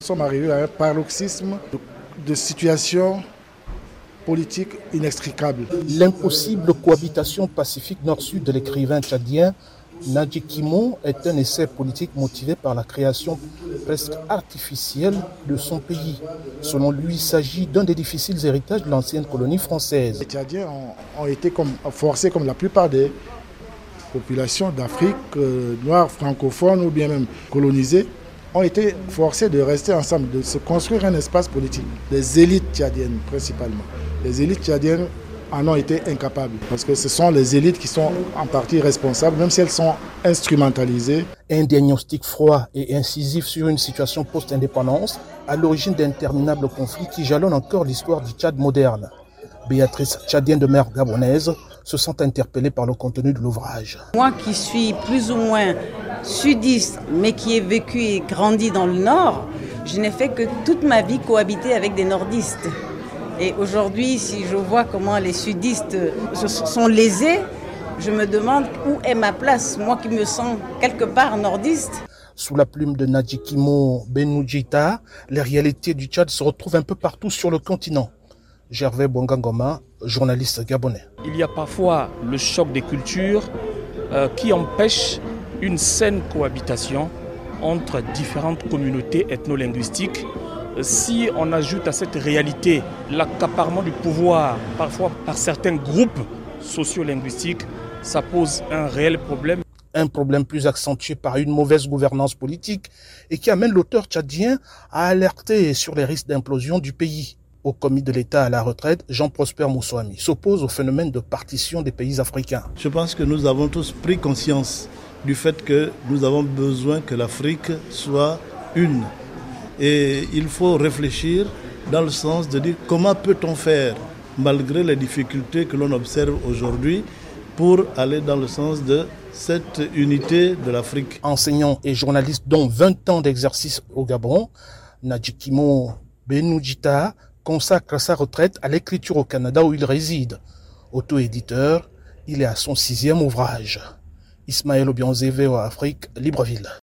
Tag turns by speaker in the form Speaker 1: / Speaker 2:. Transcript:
Speaker 1: Nous sommes arrivés à un paroxysme de, situation politique inextricable.
Speaker 2: L'impossible cohabitation pacifique nord-sud de l'écrivain tchadien Nadji Kimo est un essai politique motivé par la création presque artificielle de son pays. Selon lui, il s'agit d'un des difficiles héritages de l'ancienne colonie française.
Speaker 1: Les Tchadiens ont, été comme, forcés, comme la plupart des populations d'Afrique euh, noire, francophone ou bien même colonisées, ont été forcés de rester ensemble, de se construire un espace politique. Les élites tchadiennes principalement. Les élites tchadiennes en ont été incapables. Parce que ce sont les élites qui sont en partie responsables, même si elles sont instrumentalisées.
Speaker 2: Un diagnostic froid et incisif sur une situation post-indépendance à l'origine d'interminables conflits qui jalonnent encore l'histoire du Tchad moderne. Béatrice, tchadienne de mère gabonaise, se sent interpellée par le contenu de l'ouvrage.
Speaker 3: Moi qui suis plus ou moins sudiste, mais qui ai vécu et grandi dans le Nord, je n'ai fait que toute ma vie cohabiter avec des nordistes. Et aujourd'hui, si je vois comment les sudistes sont lésés, je me demande où est ma place, moi qui me sens quelque part nordiste.
Speaker 2: Sous la plume de Nadjikimo Benoujita, les réalités du Tchad se retrouvent un peu partout sur le continent. Gervais Bongangoma, journaliste gabonais.
Speaker 4: Il y a parfois le choc des cultures euh, qui empêche une saine cohabitation entre différentes communautés ethno-linguistiques. Si on ajoute à cette réalité l'accaparement du pouvoir, parfois par certains groupes sociolinguistiques, ça pose un réel problème.
Speaker 2: Un problème plus accentué par une mauvaise gouvernance politique et qui amène l'auteur tchadien à alerter sur les risques d'implosion du pays au commis de l'État à la retraite, Jean-Prosper Moussouami, s'oppose au phénomène de partition des pays africains.
Speaker 5: Je pense que nous avons tous pris conscience du fait que nous avons besoin que l'Afrique soit une. Et il faut réfléchir dans le sens de dire comment peut-on faire, malgré les difficultés que l'on observe aujourd'hui, pour aller dans le sens de cette unité de l'Afrique.
Speaker 2: Enseignant et journaliste dont 20 ans d'exercice au Gabon, Nadjikimo Benoujita consacre sa retraite à l'écriture au Canada où il réside. Auto-éditeur, il est à son sixième ouvrage. Ismaël Obianzé, Afrique, Libreville.